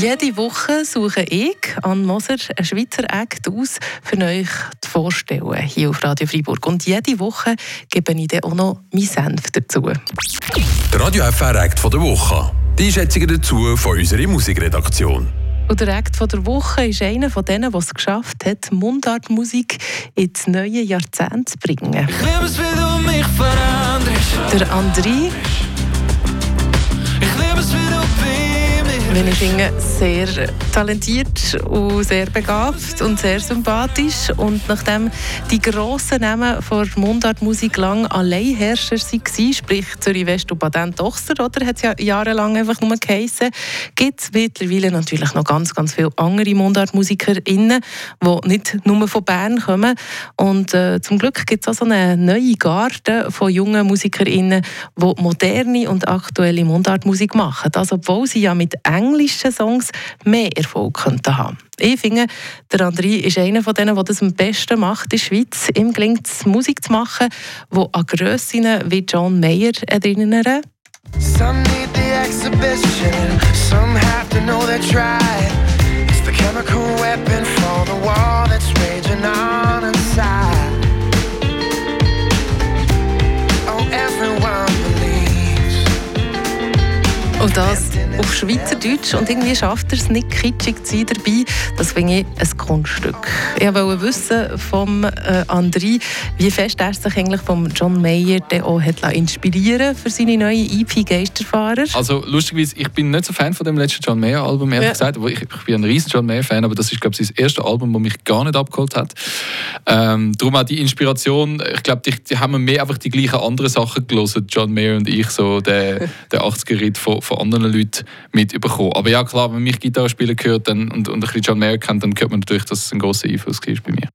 Jede Woche suche ich, an Moser, einen Schweizer Act aus, für euch zu vorstellen, hier auf Radio Freiburg. Und jede Woche gebe ich dann auch noch meinen Senf dazu. Der Radio FR Act von der Woche. Die Einschätzungen dazu von unserer Musikredaktion. Und der Act von der Woche ist einer von denen, der es geschafft hat, Mundartmusik ins neue Jahrzehnt zu bringen. Ich liebe es, wie du mich veränderst. Der André Ich liebe es, wie du bei ich finde, sehr talentiert und sehr begabt und sehr sympathisch. Und nachdem die grossen Namen von Mundartmusik lang Alleinherrscher waren, sprich Zürich West und Baden Tochter, oder hat es ja jahrelang einfach nur geheissen, gibt es mittlerweile natürlich noch ganz, ganz viele andere MundartmusikerInnen, die nicht nur von Bern kommen. Und äh, zum Glück gibt es auch so eine neue Garde von jungen MusikerInnen, die moderne und aktuelle Mundartmusik machen. Also, obwohl sie ja mit englischen Songs mehr Erfolg könnten haben. Ich finde, der André ist einer von denen, der das am besten macht in der Schweiz. Ihm gelingt es, Musik zu machen, die an Grössinnen wie John Mayer erinnern. Some need the exhibition, some have to know they're tried. It's the chemical weapon for the war that's raging on inside. Oh, everyone believes. Und das auf Schweizerdeutsch. Und irgendwie schafft er es nicht, kitschig zu sein dabei. Das finde ich ein Kunststück. Ich wollte wissen vom äh, André, wie fest er sich eigentlich vom John Mayer der auch hat inspirieren für seine neue EP Geisterfahrer. Also lustigerweise, ich bin nicht so Fan von dem letzten John Mayer Album, ehrlich Ja. gesagt. Ich, ich bin ein riesen John Mayer Fan, aber das ist glaube ich sein erstes Album, das mich gar nicht abgeholt hat. Ähm, darum auch die Inspiration. Ich glaube, die, die haben wir mehr einfach die gleichen anderen Sachen gelesen, John Mayer und ich, so der, der 80er-Ritt von, von anderen Leuten mitbekommen. Aber ja klar, wenn mich Gitarre spielen hört dann, und, und ein bisschen John Mayer kennt, dann hört man natürlich, dass es ein großer Einfluss war bei mir.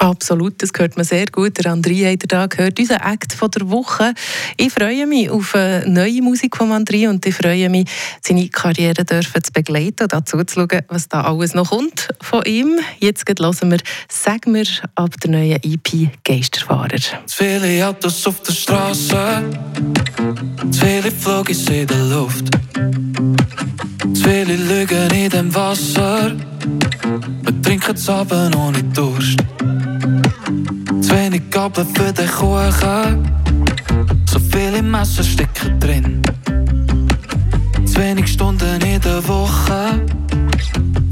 Absolut, das hört man sehr gut. Der André hat da gehört, unser Act von der Woche. Ich freue mich auf äh, neue Musik von André und ich freue mich, seine Karriere dürfen zu begleiten und dazu zu schauen, was da alles noch kommt von ihm. Jetzt hören wir «Sag mir» ab der neuen EP «Geisterfahrer». Zu viele Autos auf der Straße, zu viele Flugis in der Luft, zu viele Lügen in dem Wasser. Wir trinken zusammen ohne Durst. Wenig Gabel für den Kuchen, so viele Messer stecken drin. Zu wenig Stunden in der Woche,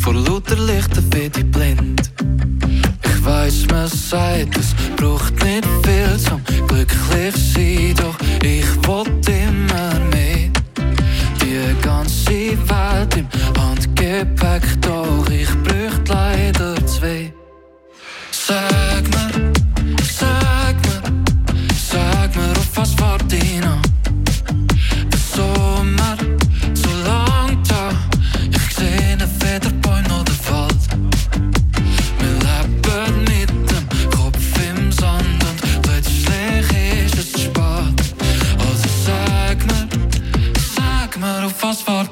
vor lauter Lichter bin ich blind. Ich weiß, man sagt, es braucht nicht viel zum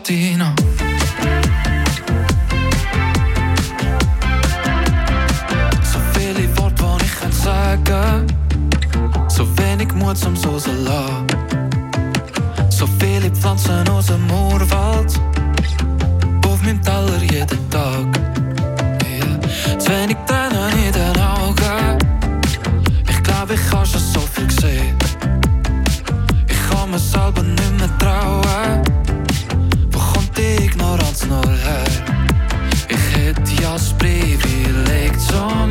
mattina. Zoveel wordt wil ik gaan zaken. Zo weinig moed soms onze la. Zoveel ik pflanzen onze moerwald. Boven mijn taler iedere dag. Ik heb Ik het jas leek zo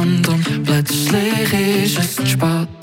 Sand und plötzlich ist es zu spät.